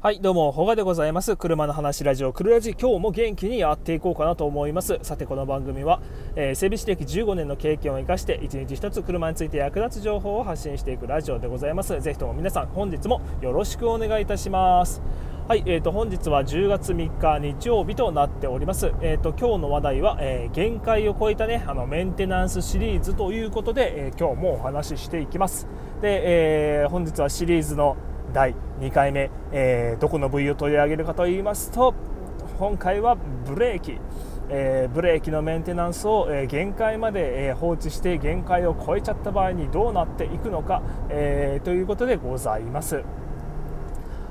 はいどうもほがでございます。車の話ラジオくるラジ。今日も元気にやっていこうかなと思います。さてこの番組は、えー、整備士歴15年の経験を生かして一日一つ車について役立つ情報を発信していくラジオでございます。ぜひとも皆さん本日もよろしくお願いいたします。はい、えーと、本日は10月3日日曜日となっております。えーと、今日の話題は、えー、限界を超えたねあのメンテナンスシリーズということで、えー、今日もお話ししていきます。で、えー、本日はシリーズの第2回目、えー、どこの部位を取り上げるかと言いますと今回はブレーキ、えー、ブレーキのメンテナンスを、えー、限界まで、え放置して限界を超えちゃった場合にどうなっていくのか、えということでございます。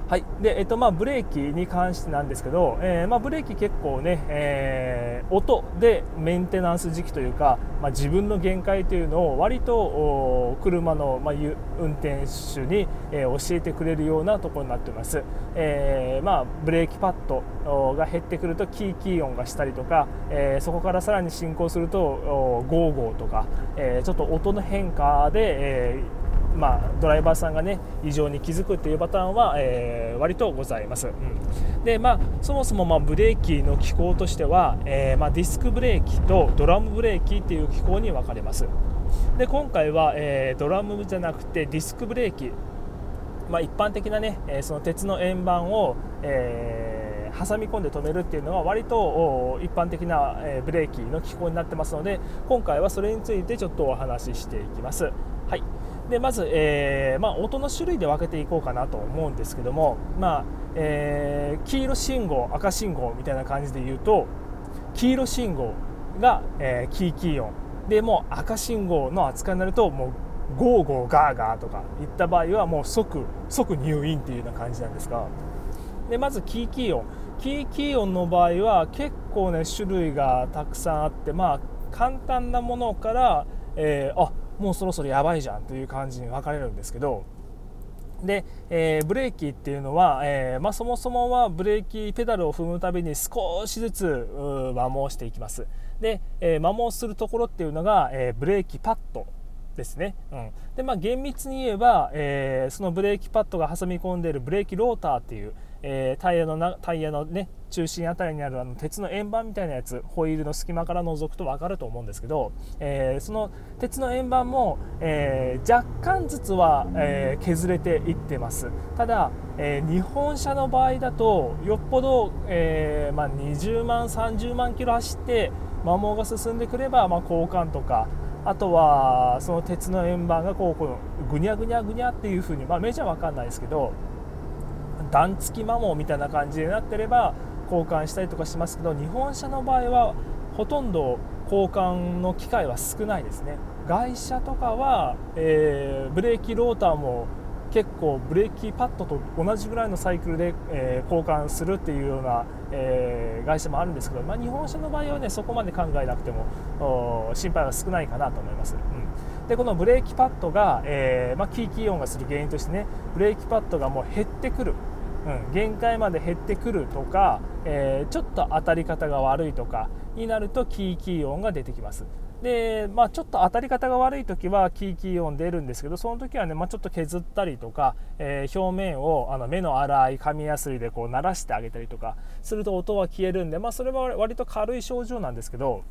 はい。でえっとまあ、ブレーキに関してなんですけど、えーまあ、ブレーキ結構ね、えー、音でメンテナンス時期というか、まあ、自分の限界というのを割と車の、まあ、運転手に、えー、教えてくれるようなところになっています、えーまあ、ブレーキパッドが減ってくるとキーキー音がしたりとか、えー、そこからさらに進行するとゴーゴーとか、えー、ちょっと音の変化で、えーまあ、ドライバーさんがね異常に気づくっていうパターンは、えー、割とございます、うん、でまあそもそもまブレーキの機構としては、えー、まあ、ディスクブレーキとドラムブレーキっていう機構に分かれます。で今回は、えー、ドラムじゃなくてディスクブレーキ、まあ、一般的なね、えその鉄の円盤を、えー挟み込んで止めるっていうのは割と一般的なブレーキの機構になってますので今回はそれについてちょっとお話ししていきます。でまず、えーまあ、音の種類で分けていこうかなと思うんですけども、まあえー、黄色信号赤信号みたいな感じで言うと黄色信号が、えー、キーキー音。でもう赤信号の扱いになるともうゴーゴーガーガーとかいった場合はもう即即入院っていうような感じなんですが。でまずキーキー音。キーキー音の場合は結構ね種類がたくさんあってまあ簡単なものから、えー、あもうそろそろやばいじゃんという感じに分かれるんですけどで、えー、ブレーキっていうのは、えーまあ、そもそもはブレーキペダルを踏むたびに少しずつ摩耗していきます。で、えー、摩耗するところっていうのが、え、ブレーキパッドですね、うん。でまあ、厳密に言えば、えー、そのブレーキパッドが挟み込んでいるブレーキローターっていう、えー、タイヤのなタイヤの、ね、中心あたりにあるあの鉄の円盤みたいなやつホイールの隙間から覗くと分かると思うんですけど、えー、その鉄の円盤も、えー、若干ずつは、え、削れていってます。ただ、え日本車の場合だとよっぽど、えまあ、20万30万キロ走って摩耗が進んでくれば、まあ、交換とかあとはその鉄の円盤がこうこのぐにゃぐにゃぐにゃっていう風にまあメジャーわかんないですけど段付き摩耗みたいな感じになってれば交換したりとかしますけど日本車の場合はほとんど交換の機会は少ないですね。外車とかは、えー、ブレーキローターも結構ブレーキパッドと同じぐらいのサイクルで、えー、交換するっていうような、えー、会社もあるんですけど、まあ、日本車の場合はねそこまで考えなくても心配は少ないかなと思います。うん、でこのブレーキパッドが、えーまあ、キーキー音がする原因としてねブレーキパッドがもう減ってくる。うん、限界まで減ってくるとか、えー、ちょっと当たり方が悪いとかになるとキーキー音が出てきます。で、まあ、ちょっと当たり方が悪い時はキーキー音出るんですけどその時はね、まあ、ちょっと削ったりとか、えー、表面をあの目の粗い紙やすりでこう鳴らしてあげたりとかすると音は消えるんで、まあ、それは割と軽い症状なんですけど、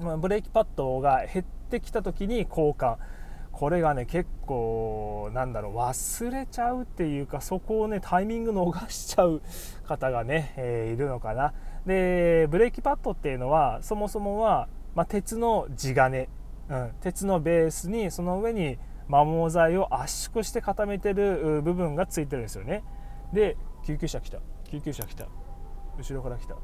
まあ、ブレーキパッドが減ってきた時に交換。これがね結構なんだろう忘れちゃうっていうかそこをねタイミング逃しちゃう方がね、えー、いるのかな。でブレーキパッドっていうのはそもそもは、まあ、鉄の地金、うん、鉄のベースにその上に摩耗材を圧縮して固めてる部分がついてるんですよね。で救急車来た。救急車来た。後ろから来た。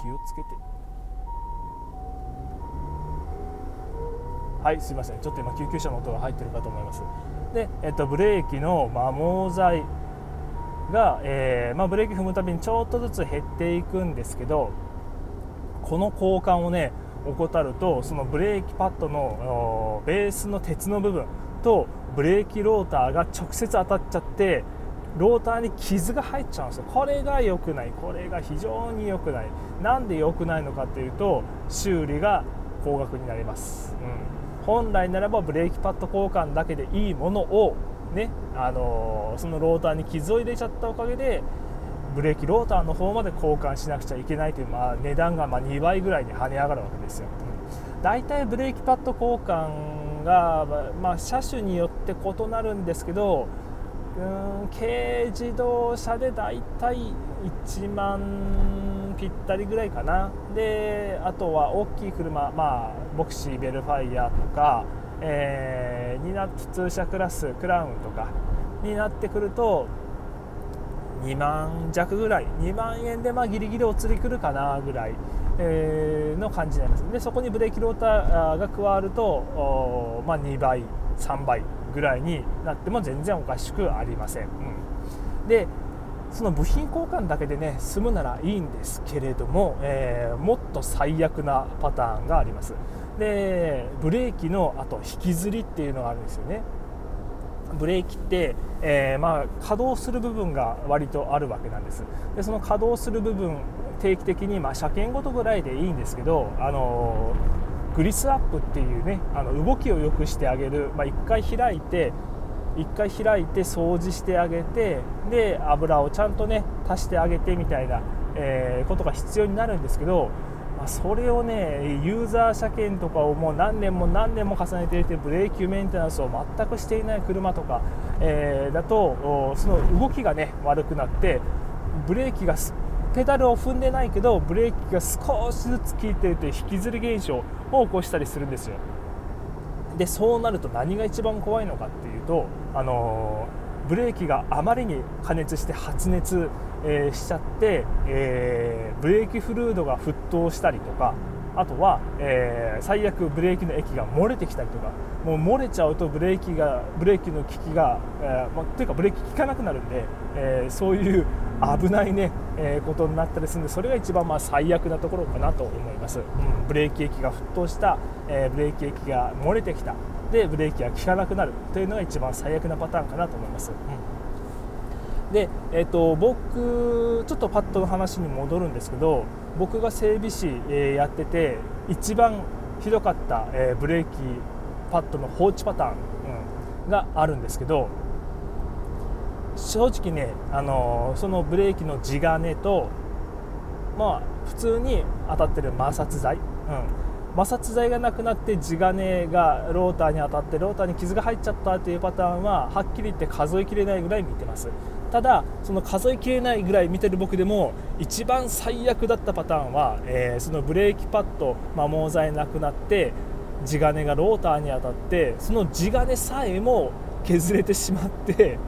気をつけて。はいすいません。ちょっと今救急車の音が入ってるかと思います。で、えっと、ブレーキの摩耗材が、えー、まあ、ブレーキ踏むたびにちょっとずつ減っていくんですけどこの交換をね怠るとそのブレーキパッドのベースの鉄の部分とブレーキローターが直接当たっちゃってローターに傷が入っちゃうんですよ。これが良くない。これが非常に良くない。なんで良くないのかっていうと修理が高額になります、うん。本来ならばブレーキパッド交換だけでいいものを、ねあのそのローターに傷を入れちゃったおかげでブレーキローターの方まで交換しなくちゃいけないという、まあ、値段がま2倍ぐらいに跳ね上がるわけですよ。だいたいブレーキパッド交換が、まあ、車種によって異なるんですけどうん軽自動車でだいたい1万ぴったりぐらいかなであとは大きい車、まあ、ボクシーベルファイヤーとかえ、えー、にな普通車クラスクラウンとかになってくると2万弱ぐらい2万円でまあギリギリお釣りくるかなぐらい、えー、の感じになります。でそこにブレーキローターが加わると、まあ、2倍3倍ぐらいになっても全然おかしくありません、うん、でその部品交換だけでね済むならいいんですけれども、えー、もっと最悪なパターンがあります。でブレーキのあと引きずりっていうのがあるんですよね。ブレーキって、えー、まあ、稼働する部分が割とあるわけなんです。でその稼働する部分定期的に、まあ、車検ごとぐらいでいいんですけど、あのー、グリスアップっていうねあの動きを良くしてあげる、まあ、1回開いて1回開いて掃除してあげてで油をちゃんとね足してあげてみたいな、えー、ことが必要になるんですけどまあ、それをねユーザー車検とかをもう何年も何年も重ねていてブレーキメンテナンスを全くしていない車とか、えー、だとその動きがね悪くなってブレーキがペダルを踏んでないけどブレーキが少しずつ効いていて引きずり現象を起こしたりするんですよ。でそうなると何が一番怖いのかっていうとあのーブレーキがあまりに加熱して発熱、えー、しちゃって、えー、ブレーキフルードが沸騰したりとかあとは、えー、最悪ブレーキの液が漏れてきたりとかもう漏れちゃうとブレーキがブレーキの効きが、えま、というかブレーキ効かなくなるんで、え、そういう危ないね、え、ことになったりするんでそれが一番まあ最悪なところかなと思います、うん、ブレーキ液が沸騰した、えブレーキ液が漏れてきた。でブレーキが効かなくなるというのが一番最悪なパターンかなと思います。うん、で、えーと、僕ちょっとパッドの話に戻るんですけど僕が整備士、えー、やってて一番ひどかった、えー、ブレーキパッドの放置パターン、うん、があるんですけど正直ね、あのー、そのブレーキの地金とまあ普通に当たってる摩擦材、うん、摩擦材がなくなって地金がローターに当たってローターに傷が入っちゃったというパターンははっきり言って数えきれないぐらい見てます。ただその数えきれないぐらい見てる僕でも一番最悪だったパターンは、えー、そのブレーキパッド摩耗材なくなって地金がローターに当たってその地金さえも削れてしまって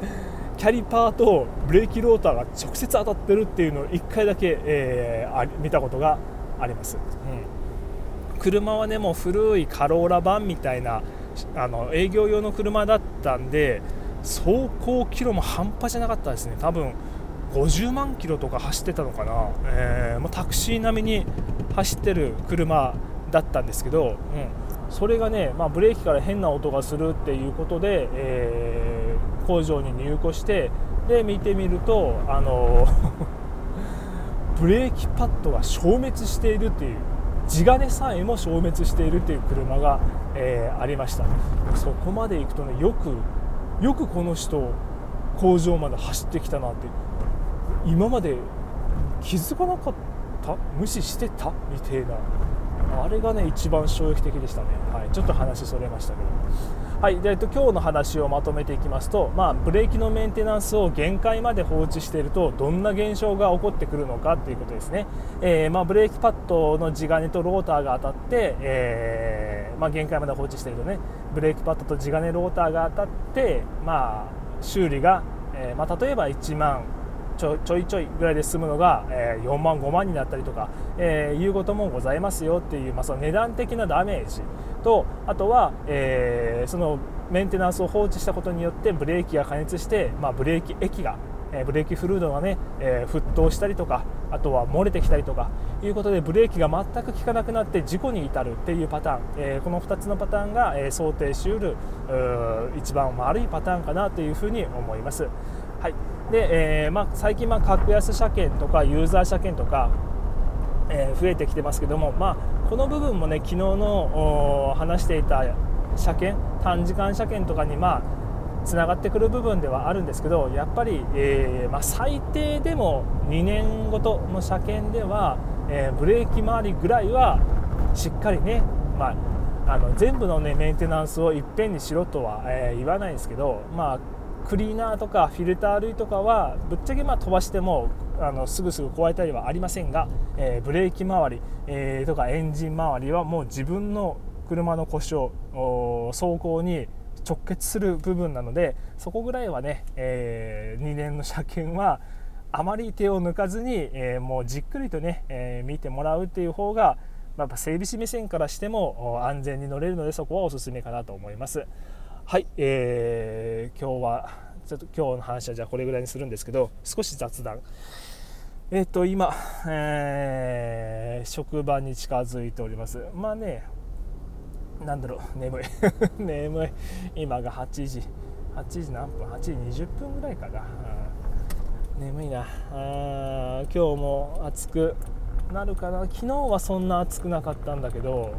キャリパーとブレーキローターが直接当たってるっていうのを1回だけ、えー、見たことがあります。うん。車はねもう古いカローラ版みたいなあの営業用の車だったんで走行キロも半端じゃなかったですね。多分50万キロとか走ってたのかな、えー、もうタクシー並みに走ってる車だったんですけど、うん、それがね、まあ、ブレーキから変な音がするっていうことで、えー、工場に入庫してで見てみるとあの ブレーキパッドが消滅しているっていう。地金さえも消滅しているという車が、えー、ありましたそこまで行くとねよくよくこの人工場まで走ってきたなって今まで気づかなかった？無視してた？みたいな。あれがね一番衝撃的でしたね、はい、ちょっと話それましたけど。はい、でえっと、今日の話をまとめていきますと、まあ、ブレーキのメンテナンスを限界まで放置しているとどんな現象が起こってくるのかということですね、えー、まあ、ブレーキパッドの地金とローターが当たって、えー、まあ、限界まで放置しているとねブレーキパッドと地金ローターが当たって、まあ、修理が、えー、ま例えば1万ちょちょいちょいぐらいで済むのが、えー、4万5万になったりとか、え、いうこともございますよっていう、まあ、その値段的なダメージとあとは、え、そのメンテナンスを放置したことによってブレーキが加熱して、まあ、ブレーキ液がブレーキフルードがね、え、沸騰したりとかあとは漏れてきたりとかいうことでブレーキが全く効かなくなって事故に至るっていうパターン、え、この2つのパターンが、え、想定しうる一番悪いパターンかなというふうに思います。はいでえーまあ、最近、まあ、格安車検とかユーザー車検とか、えー、増えてきてますけども、まあ、この部分もね昨日の話していた車検短時間車検とかにまあつながってくる部分ではあるんですけどやっぱり、えー、まあ、最低でも2年ごとの車検では、えー、ブレーキ周りぐらいはしっかりね、まあ、あの全部の、ね、メンテナンスをいっぺんにしろとは、えー、言わないんですけど、まあ、クリーナーとかフィルター類とかはぶっちゃけま飛ばしてもあのすぐすぐ壊れたりはありませんが、えー、ブレーキ周り、えー、とかエンジン周りはもう自分の車の故障走行に直結する部分なのでそこぐらいはね、えー、2年の車検はあまり手を抜かずに、えー、もうじっくりとね、えー、見てもらうっていう方が、まあ、整備士目線からしても安全に乗れるのでそこはおすすめかなと思います。はい、えー、今日はちょっと今日の話はじゃあこれぐらいにするんですけど少し雑談。えっ、ー、と今、えー、職場に近づいております。まあねなんだろう眠い。眠い。今が8時。8時何分？8時20分ぐらいかな、眠いな。あ今日も暑くなるかな。昨日はそんな暑くなかったんだけど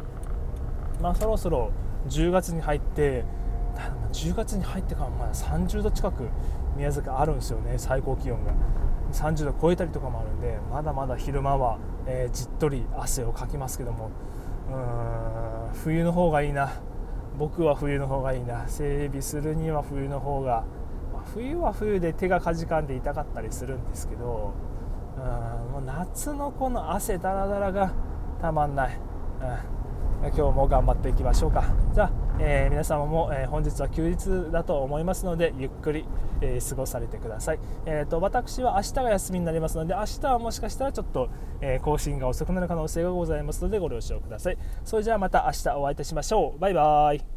まあそろそろ10月に入って10月に入ってからまだ30度近く宮崎あるんですよね最高気温が。30度超えたりとかもあるんでまだまだ昼間は、えー、じっとり汗をかきますけども。うーん冬の方がいいな。僕は冬の方がいいな。整備するには冬の方が、まあ、冬は冬で手がかじかんで痛かったりするんですけどうんもう夏のこの汗だらだらがたまんない、うん、今日も頑張っていきましょうか。じゃあえー、皆様も、えー、本日は休日だと思いますのでゆっくり、えー、過ごされてください、えーと、私は明日が休みになりますので明日はもしかしたらちょっと、え更新が遅くなる可能性がございますのでご了承ください。それじゃあまた明日お会いいたしましょう。バイバイ。